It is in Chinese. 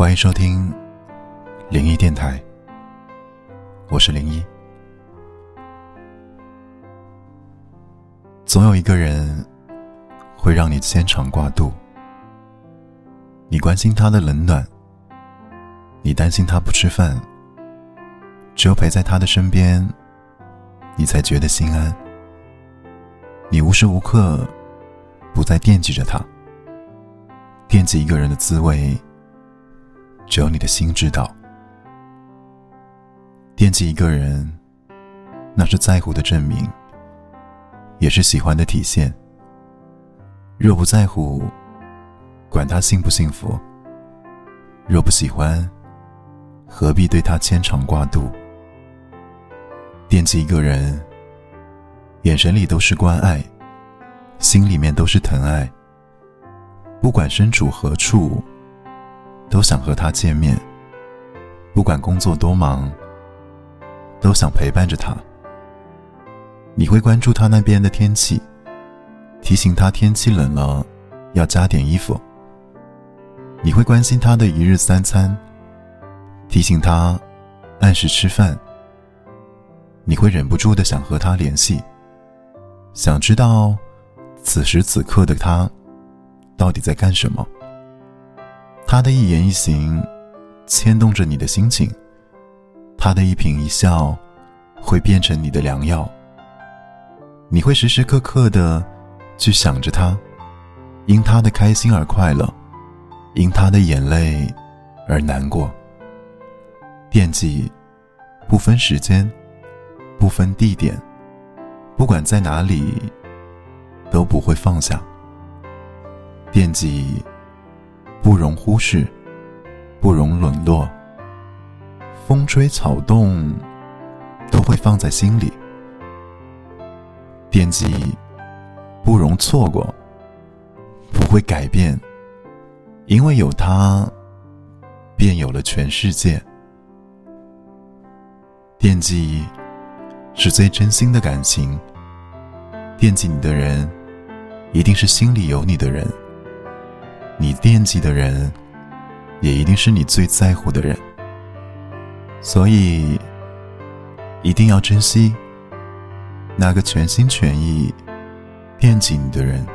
欢迎收听灵异电台，我是灵一。总有一个人会让你牵肠挂肚，你关心他的冷暖，你担心他不吃饭，只有陪在他的身边，你才觉得心安。你无时无刻不在惦记着他，惦记一个人的滋味。只有你的心知道，惦记一个人，那是在乎的证明，也是喜欢的体现。若不在乎，管他幸不幸福；若不喜欢，何必对他牵肠挂肚？惦记一个人，眼神里都是关爱，心里面都是疼爱。不管身处何处。都想和他见面，不管工作多忙，都想陪伴着他。你会关注他那边的天气，提醒他天气冷了要加点衣服。你会关心他的一日三餐，提醒他按时吃饭。你会忍不住的想和他联系，想知道此时此刻的他到底在干什么。他的一言一行，牵动着你的心情；他的一颦一笑，会变成你的良药。你会时时刻刻的去想着他，因他的开心而快乐，因他的眼泪而难过。惦记，不分时间，不分地点，不管在哪里，都不会放下。惦记。不容忽视，不容沦落。风吹草动，都会放在心里。惦记，不容错过，不会改变。因为有他，便有了全世界。惦记，是最真心的感情。惦记你的人，一定是心里有你的人。你惦记的人，也一定是你最在乎的人，所以一定要珍惜那个全心全意惦记你的人。